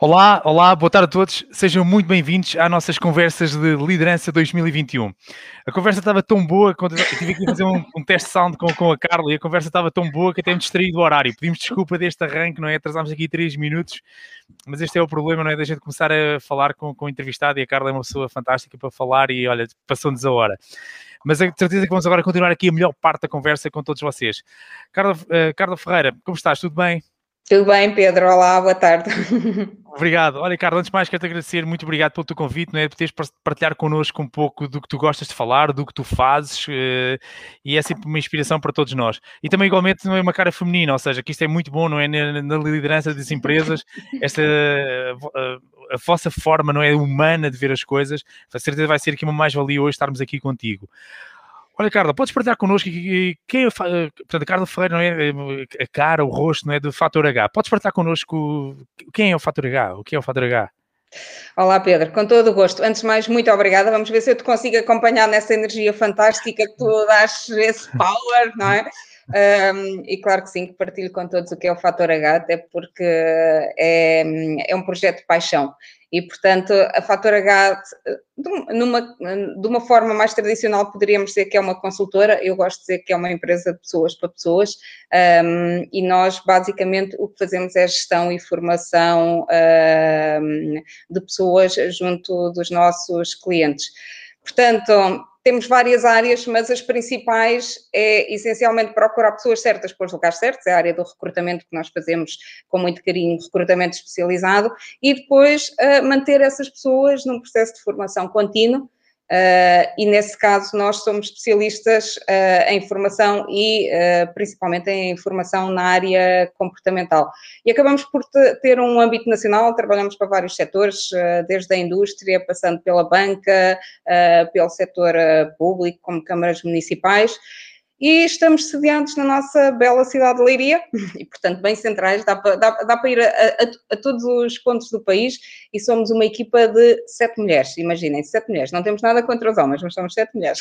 Olá, olá, boa tarde a todos. Sejam muito bem-vindos às nossas conversas de liderança 2021. A conversa estava tão boa, quando eu tive a fazer um, um teste sound com, com, a Carla e a conversa estava tão boa que até me distraí do horário. Pedimos desculpa deste arranque, não é? Atrasámos aqui três minutos, mas este é o problema, não é? Da gente começar a falar com, com o entrevistado e a Carla é uma pessoa fantástica para falar e olha, passou-nos a hora. Mas a certeza que vamos agora continuar aqui a melhor parte da conversa com todos vocês. Carla, uh, Carla Ferreira, como estás? Tudo bem? Tudo bem, Pedro? Olá, boa tarde. Obrigado. Olha, Carlos, antes de mais quero-te agradecer, muito obrigado pelo teu convite, não é? por teres partilhar connosco um pouco do que tu gostas de falar, do que tu fazes, uh, e é sempre uma inspiração para todos nós. E também, igualmente, não é uma cara feminina, ou seja, que isto é muito bom, não é? Na, liderança das empresas, esta uh, a vossa forma, não é? Humana de ver as coisas, a certeza vai ser aqui uma mais-valia hoje estarmos aqui contigo. Olha, Carla, podes partilhar connosco quem é, portanto, Carla Ferreira não é a cara, o rosto, não é do Fator H. Podes partilhar connosco quem é o Fator H, o que é o Fator H? Olá Pedro, com todo o gosto. Antes de mais, muito obrigada. Vamos ver se eu te consigo acompanhar nessa energia fantástica que tu dás esse power, não é? Um, e claro que sim, que partilho com todos o que é o Fator H, até porque é, é um projeto de paixão. E, portanto, a Fator H, numa, de uma forma mais tradicional, poderíamos dizer que é uma consultora, eu gosto de dizer que é uma empresa de pessoas para pessoas, um, e nós, basicamente, o que fazemos é gestão e formação um, de pessoas junto dos nossos clientes. Portanto, temos várias áreas, mas as principais é essencialmente procurar pessoas certas para os lugares certos, é a área do recrutamento que nós fazemos com muito carinho, recrutamento especializado, e depois uh, manter essas pessoas num processo de formação contínuo, Uh, e nesse caso nós somos especialistas uh, em formação e uh, principalmente em formação na área comportamental. E acabamos por ter um âmbito nacional, trabalhamos para vários setores, desde a indústria, passando pela banca, pelo setor público, como câmaras municipais, e estamos sediados na nossa bela cidade de Leiria, e portanto bem centrais, dá para, dá, dá para ir a, a, a, todos os pontos do país, e somos uma equipa de sete mulheres, imaginem, sete mulheres, não temos nada contra os homens, mas somos sete mulheres.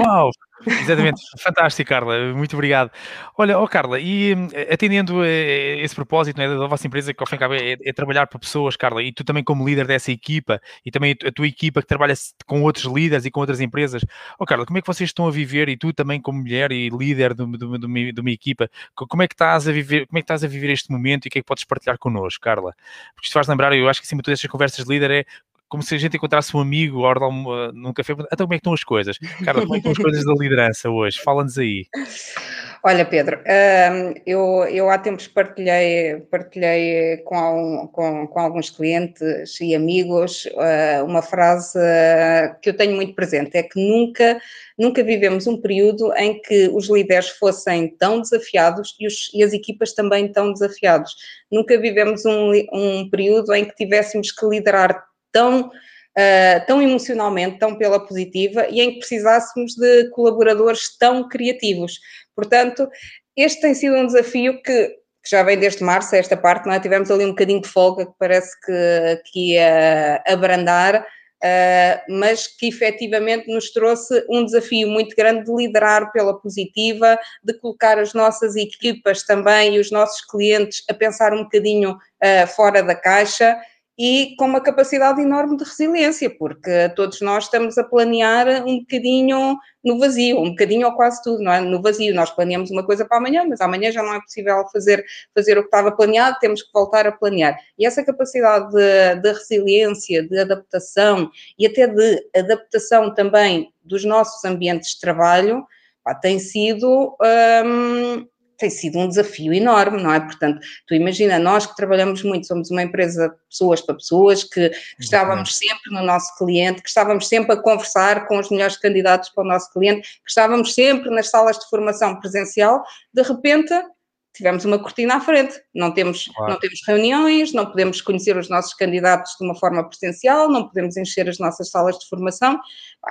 Uau, exatamente, fantástico Carla, muito obrigado. Olha, oh Carla, e eh, atendendo a esse propósito né, da vossa empresa, que ao fim e cabo é, é, trabalhar para pessoas, Carla, e tu também como líder dessa equipa, e também a tua equipa que trabalha com outros líderes e com outras empresas, oh Carla, como é que vocês estão a viver, e tu também como mulher, e líder de, de, uma, equipa, como é que estás a viver, como é que estás a viver este momento e o que é que podes partilhar connosco, Carla? Porque isto faz lembrar, eu acho que acima de todas estas conversas de líder é como se a gente encontrasse um amigo ou num café, então como é que estão as coisas? Carla, como é que estão as coisas da liderança hoje? Fala-nos aí. Olha, Pedro, hum, eu, eu há tempos partilhei, partilhei com, com, com alguns clientes e amigos uh, uma frase que eu tenho muito presente, é que nunca, nunca vivemos um período em que os líderes fossem tão desafiados e, os, e as equipas também tão desafiados. Nunca vivemos um, um período em que tivéssemos que liderar tão uh, tão emocionalmente, tão pela positiva e em que precisássemos de colaboradores tão criativos. Portanto, este tem sido um desafio que, já vem desde março, esta parte, não é? Tivemos ali um bocadinho de folga que parece que, que ia abrandar, Uh, mas que efetivamente nos trouxe um desafio muito grande de liderar pela positiva, de colocar as nossas equipas também e os nossos clientes a pensar um bocadinho uh, fora da caixa e com uma capacidade enorme de resiliência, porque todos nós estamos a planear um bocadinho no vazio, um bocadinho ou quase tudo, não é? No vazio, nós planeamos uma coisa para amanhã, mas amanhã já não é possível fazer, fazer o que estava planeado, temos que voltar a planear. E essa capacidade de, de resiliência, de adaptação e até de adaptação também dos nossos ambientes de trabalho, pá, tem sido hum, tem sido um desafio enorme, não é? Portanto, tu imagina, nós que trabalhamos muito, somos uma empresa de pessoas para pessoas, que estávamos sempre no nosso cliente, que estávamos sempre a conversar com os melhores candidatos para o nosso cliente, que estávamos sempre nas salas de formação presencial, de repente tivemos uma cortina à frente, não temos, claro. não temos reuniões, não podemos conhecer os nossos candidatos de uma forma presencial, não podemos encher as nossas salas de formação,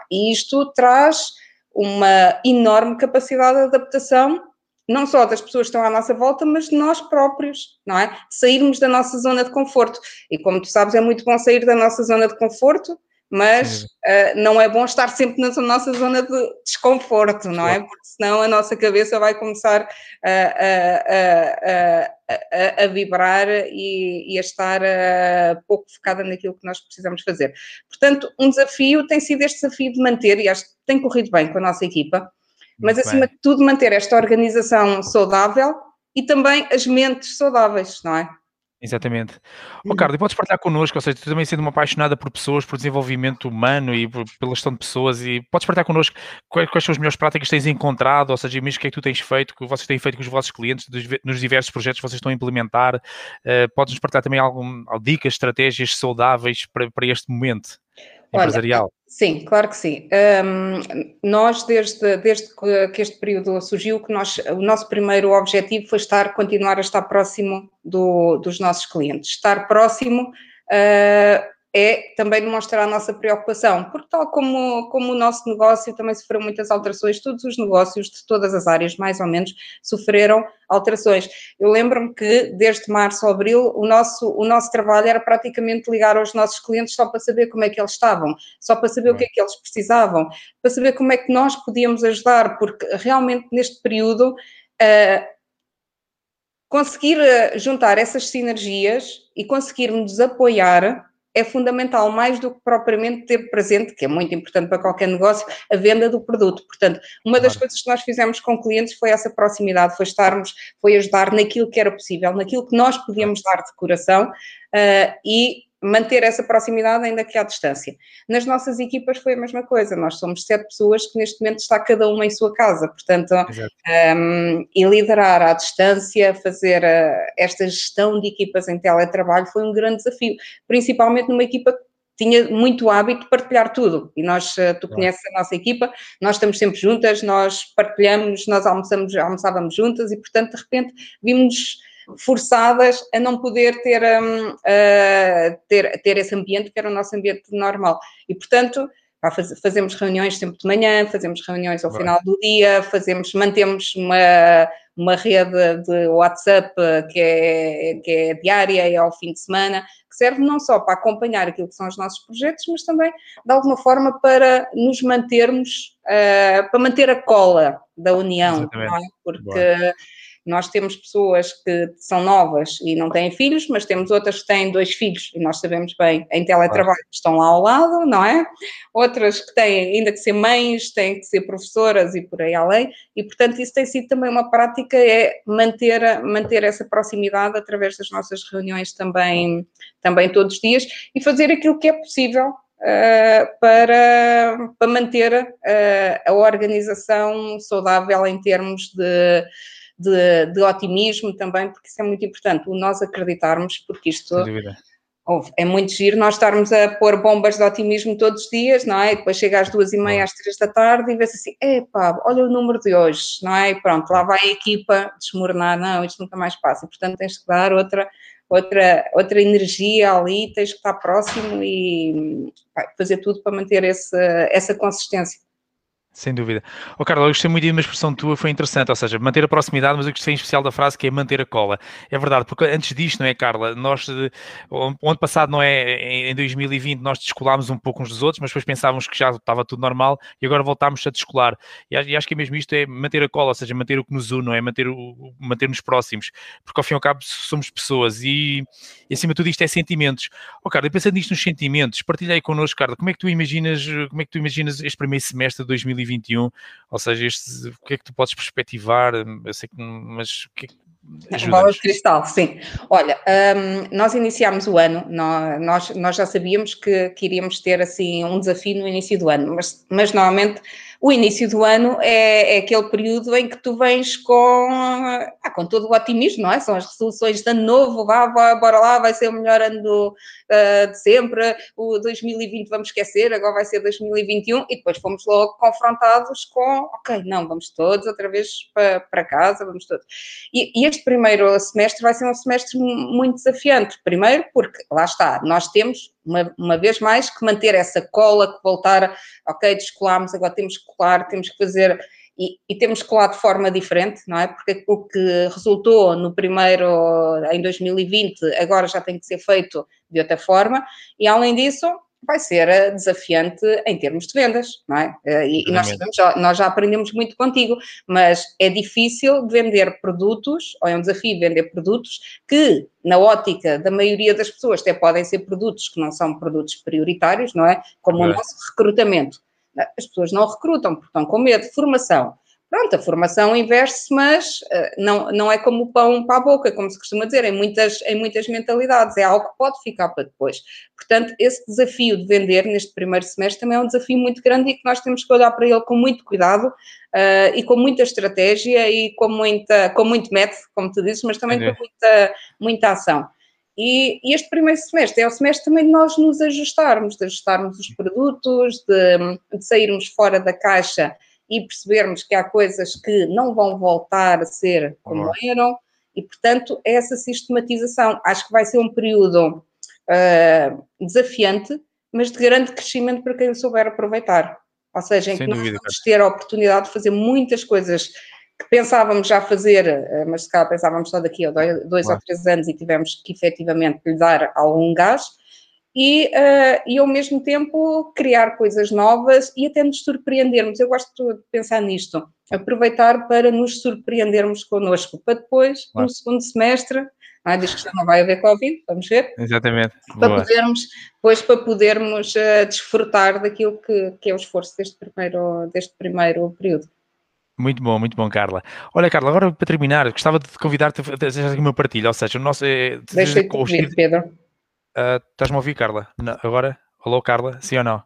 e isto traz uma enorme capacidade de adaptação não só das pessoas que estão à nossa volta, mas de nós próprios, não é? Sairmos da nossa zona de conforto. E como tu sabes, é muito bom sair da nossa zona de conforto, mas uh, não é bom estar sempre na nossa zona de desconforto, não é? Porque senão a nossa cabeça vai começar a, a, a, a vibrar e, e, a estar uh, pouco focada naquilo que nós precisamos fazer. Portanto, um desafio tem sido este desafio de manter, e acho que tem corrido bem com a nossa equipa, mas Muito acima bem. de tudo manter esta organização saudável e também as mentes saudáveis, não é? Exatamente. Ó, oh, Carlos, e podes partilhar connosco, ou seja, tu também sendo uma apaixonada por pessoas, por desenvolvimento humano e por, pela gestão de pessoas, e podes partilhar connosco quais, quais, são as melhores práticas que tens encontrado, ou seja, mesmo o que é que tu tens feito, que vocês têm feito com os vossos clientes, dos, nos diversos projetos que vocês estão a implementar. Uh, podes-nos partilhar também algum, dicas, estratégias saudáveis para, para este momento empresarial? Sim, claro que sim. Um, nós, desde, desde que este período surgiu, que nós, o nosso primeiro objetivo foi estar, continuar a estar próximo do, dos nossos clientes. Estar próximo uh, é também demonstrar a nossa preocupação, porque tal como, como o nosso negócio também sofreu muitas alterações, todos os negócios de todas as áreas, mais ou menos, sofreram alterações. Eu lembro-me que desde março a abril o nosso, o nosso trabalho era praticamente ligar aos nossos clientes só para saber como é que eles estavam, só para saber o que é que eles precisavam, para saber como é que nós podíamos ajudar, porque realmente neste período uh, conseguir eh, juntar essas sinergias e conseguirmos apoiar é fundamental, mais do que propriamente ter presente, que é muito importante para qualquer negócio, a venda do produto. Portanto, uma das coisas que nós fizemos com clientes foi essa proximidade, foi estarmos, foi ajudar naquilo que era possível, naquilo que nós podíamos dar de coração uh, e manter essa proximidade ainda que à distância. Nas nossas equipas foi a mesma coisa, nós somos sete pessoas que neste momento está cada uma em sua casa, portanto, um, e liderar à distância, fazer uh, esta gestão de equipas em teletrabalho foi um grande desafio, principalmente numa equipa que tinha muito hábito de partilhar tudo, e nós, uh, tu conheces a nossa equipa, nós estamos sempre juntas, nós partilhamos, nós almoçamos, almoçávamos juntas, e portanto, de repente, vimos forçadas a não poder ter, um, ter, ter esse ambiente que era o nosso ambiente normal. E, portanto, faz, fazemos reuniões sempre de manhã, fazemos reuniões ao final do dia, fazemos, mantemos uma, uma rede de WhatsApp que é, que é diária e ao fim de semana, que serve não só para acompanhar aquilo que são os nossos projetos, mas também, de alguma forma, para nos mantermos, uh, para manter a cola da união, é? Porque... nós temos pessoas que são novas e não têm filhos, mas temos outras que têm dois filhos, e nós sabemos bem, em teletrabalho estão lá ao lado, não é? Outras que têm ainda que ser mães, têm que ser professoras e por aí além, e portanto isso tem sido também uma prática, é manter, manter essa proximidade através das nossas reuniões também, também todos os dias e fazer aquilo que é possível Uh, para, para manter uh, a organização saudável em termos de de, de, otimismo também, porque isso é muito importante, o nós acreditarmos, porque isto é muito giro nós estarmos a pôr bombas de otimismo todos os dias, não é? E depois chega às duas e meia, às três da tarde e vê-se assim, epá, olha o número de hoje, não é? E pronto, lá vai a equipa desmoronar, não, isto nunca mais passa, portanto tens que dar outra, outra, outra energia ali, tens que estar próximo e fazer tudo para manter esse, essa consistência. Sem dúvida. Oh, Carlos, eu gostei muito de uma expressão tua, foi interessante, ou seja, manter a proximidade, mas eu gostei em especial da frase que é manter a cola. É verdade, porque antes disto, não é, Carla? Nós, eh, ano passado, não é, em 2020, nós descolámos um pouco uns dos outros, mas depois pensávamos que já estava tudo normal e agora voltámos a descolar. E acho que é mesmo isto, é manter a cola, ou seja, manter o que nos une, não é? Manter o, manter-nos próximos, porque ao fim e ao cabo somos pessoas e, e acima de tudo isto é sentimentos. Oh, Carla, pensando nisto nos sentimentos, partilha aí connosco, Carla, como é que tu imaginas, como é que tu imaginas este primeiro semestre de 2020 2021, ou seja, este, o que é que tu podes perspectivar? Eu sei que, mas o que é que Bola de cristal, sim. Olha, um, nós iniciámos o ano, nós, nós já sabíamos que, que iríamos ter assim um desafio no início do ano, mas, mas normalmente o início do ano é, é, aquele período em que tu vens com, ah, com todo o otimismo, não é? São as resoluções de ano novo, vá, vá, bora lá, vai ser o melhor ano do, uh, de sempre, o 2020 vamos esquecer, agora vai ser 2021, e depois fomos logo confrontados com, ok, não, vamos todos outra vez para, casa, vamos todos. E, e este primeiro semestre vai ser um semestre muito desafiante, primeiro porque, lá está, nós temos uma, uma vez mais, que manter essa cola, que voltar, ok, descolámos, agora temos que colar, temos que fazer, e, e, temos que colar de forma diferente, não é? Porque o que resultou no primeiro, em 2020, agora já tem que ser feito de outra forma, e além disso, vai ser eh, desafiante em termos de vendas, não é? Eh, e, e nós, sabemos, nós já aprendemos muito contigo, mas é difícil vender produtos, ou é um desafio vender produtos que, na ótica da maioria das pessoas, até podem ser produtos que não são produtos prioritários, não é? Como é. o nosso recrutamento. As pessoas não recrutam porque estão com medo. Formação. Pronto, a formação investe-se, mas uh, não, não é como o pão para a boca, como se costuma dizer, em muitas, em muitas mentalidades, é algo que pode ficar para depois. Portanto, esse desafio de vender neste primeiro semestre também é um desafio muito grande e que nós temos que olhar para ele com muito cuidado uh, e com muita estratégia e com, muita, com muito método, como tu dizes, mas também com muita, muita ação. E, e, este primeiro semestre é o semestre também de nós nos ajustarmos, de ajustarmos os produtos, de, de sairmos fora da caixa e percebermos que há coisas que não vão voltar a ser como eram, e portanto, essa sistematização. Acho que vai ser um período uh, desafiante, mas de grande crescimento para quem souber aproveitar. Ou seja, em Sem que dúvida, nós vamos ter a oportunidade de fazer muitas coisas que pensávamos já fazer, ah, mas se calhar pensávamos só daqui a dois, dois ou três anos e tivemos que efetivamente lhe dar algum gás e, uh, e ao mesmo tempo criar coisas novas e até nos surpreendermos. Eu gosto de pensar nisto, aproveitar para nos surpreendermos connosco, para depois, claro. no segundo semestre, ah, diz que já não vai haver Covid, vamos ver. Exatamente. Para Boa. podermos, depois para podermos uh, desfrutar daquilo que, que é o esforço deste primeiro, deste primeiro período. Muito bom, muito bom, Carla. Olha, Carla, agora para terminar, gostava de convidar-te a fazer aqui uma partilha, ou seja, o nosso... É, Deixa-te ouvir, Pedro. Uh, Estás-me a ouvir, Carla? Não, agora? Alô, Carla? Sim ou não?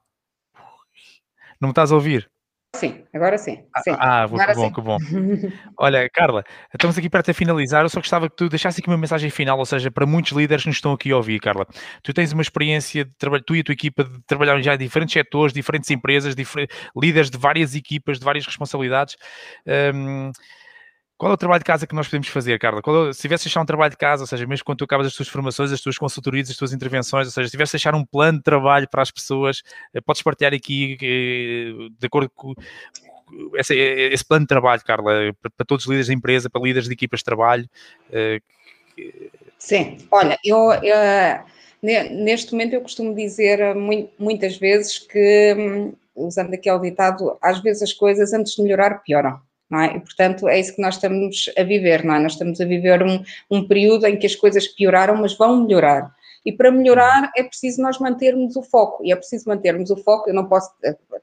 Não me estás a ouvir? Sim, agora sim. sim. Ah, ah que bom, que bom. Olha, Carla, estamos aqui para te finalizar. Eu só gostava que tu deixasse aqui uma mensagem final, ou seja, para muitos líderes que nos estão aqui a ouvir, Carla. Tu tens uma experiência de trabalho, tu e a tua equipa de trabalhar já em diferentes setores, diferentes empresas, difer líderes de várias equipas, de várias responsabilidades. Um, qual é o trabalho de casa que nós podemos fazer, Carla? É, se tivesse deixar um trabalho de casa, ou seja, mesmo quando tu acabas as tuas formações, as tuas consultorias, as tuas intervenções, ou seja, se tivesse deixar um plano de trabalho para as pessoas, eh, podes partilhar aqui eh, de acordo com esse, esse plano de trabalho, Carla, para, todos os líderes da empresa, para líderes de equipas de trabalho. Eh, Sim, olha, eu, eu neste momento eu costumo dizer muitas vezes que, hum, usando aquele ditado, às vezes as coisas antes de melhorar pioram é? E, portanto, é isso que nós estamos a viver, não é? Nós estamos a viver um, um período em que as coisas pioraram, mas vão melhorar. E para melhorar é preciso nós mantermos o foco, e é preciso mantermos o foco, eu não posso,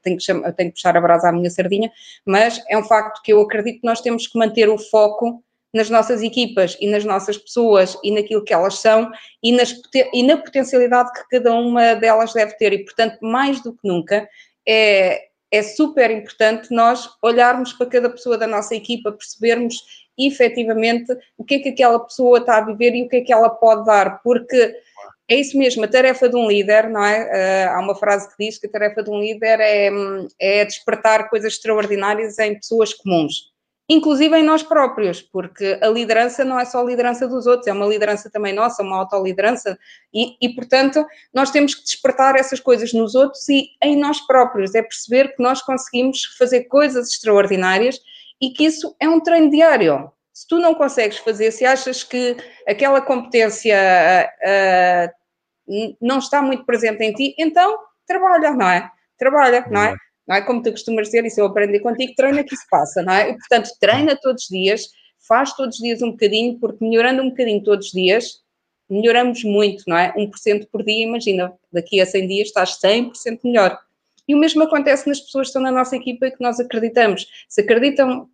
tenho que, chamar, tenho que puxar a brasa à minha sardinha, mas é um facto que eu acredito que nós temos que manter o foco nas nossas equipas e nas nossas pessoas e naquilo que elas são e, nas, e na potencialidade que cada uma delas deve ter. E, portanto, mais do que nunca, é, é super importante nós olharmos para cada pessoa da nossa equipa, percebermos efetivamente o que é que aquela pessoa está a viver e o que é que ela pode dar, porque é isso mesmo, a tarefa de um líder, não é? Uh, há uma frase que diz que a tarefa de um líder é, é despertar coisas extraordinárias em pessoas comuns inclusive em nós próprios, porque a liderança não é só a liderança dos outros, é uma liderança também nossa, uma autoliderança, e, e portanto nós temos que despertar essas coisas nos outros e em nós próprios, é perceber que nós conseguimos fazer coisas extraordinárias e que isso é um treino diário. Se tu não consegues fazer, se achas que aquela competência uh, não está muito presente em ti, então trabalha, não é? Trabalha, não é? Não é? Como tu costumas dizer, isso eu aprendi contigo, treina que isso passa, não é? E, portanto, treina todos os dias, faz todos os dias um bocadinho, porque melhorando um bocadinho todos os dias, melhoramos muito, não é? 1% por dia, imagina, daqui a 100 dias estás 100% melhor. E o mesmo acontece nas pessoas que estão na nossa equipa e que nós acreditamos. Se acreditam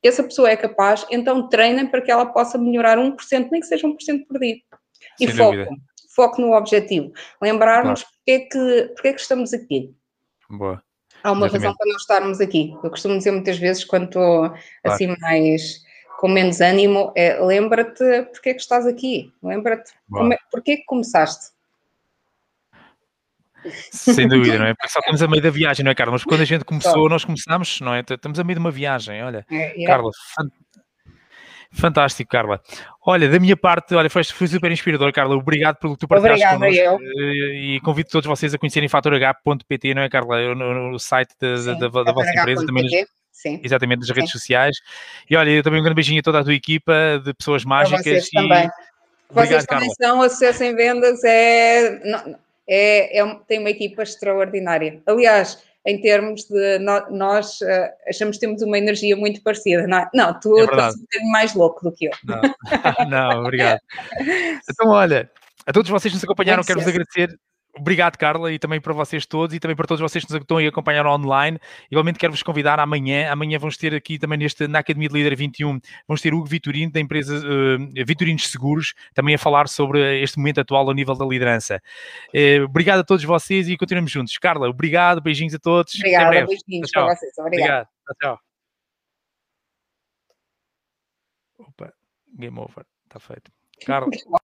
que essa pessoa é capaz, então treinem para que ela possa melhorar 1%, nem que seja 1% por dia. E Sem foco, dúvida. foco no objetivo. Lembrarmos claro. porque, é que, porque é que estamos aqui. Boa. Há uma Exatamente. razão para não estarmos aqui. Eu costumo dizer muitas vezes, quando estou claro. assim mais com menos ânimo, é lembra-te porque é que estás aqui. Lembra-te é, porque é que começaste. Sem dúvida, não é? Porque só estamos a meio da viagem, não é, Carla? Mas quando a gente começou, nós começámos, não é? Estamos a meio de uma viagem, olha. É, é. Carla, Fantástico, Carla. Olha, da minha parte, olha, foi, foi super inspirador, Carla. Obrigado pelo que tu partilhaste connosco. Eu. Eh, e convido todos vocês a conhecerem fatorh.pt, não é, Carla? No, no site da, Sim, da, da, da vossa empresa, também nas, Sim. exatamente nas redes Sim. sociais. E olha, também um grande beijinho a toda a tua equipa de pessoas mágicas. Vocês e... também. Obrigado, vocês também Carla. são, acesso em vendas é... É, é, tem uma equipa extraordinária. Aliás, em termos de nós uh, achamos que temos uma energia muito parecida, não é? Não, tu, é estás um bocadinho mais louco do que eu. Não, não obrigado. Então, olha, a todos vocês que nos acompanharam, quero-vos agradecer Obrigado, Carla, e também para vocês todos e também para todos vocês que nos estão e acompanharam online. Igualmente quero-vos convidar amanhã. Amanhã vamos ter aqui também neste, na Academia de Líder 21, vamos ter o Hugo Vitorino, da empresa uh, Vitorinos Seguros, também a falar sobre este momento atual ao nível da liderança. Uh, obrigado a todos vocês e continuamos juntos. Carla, obrigado, beijinhos a todos. Obrigada, beijinhos tchau. para vocês. Obrigado. obrigado. Tchau. Opa, game over. Está feito. Carla.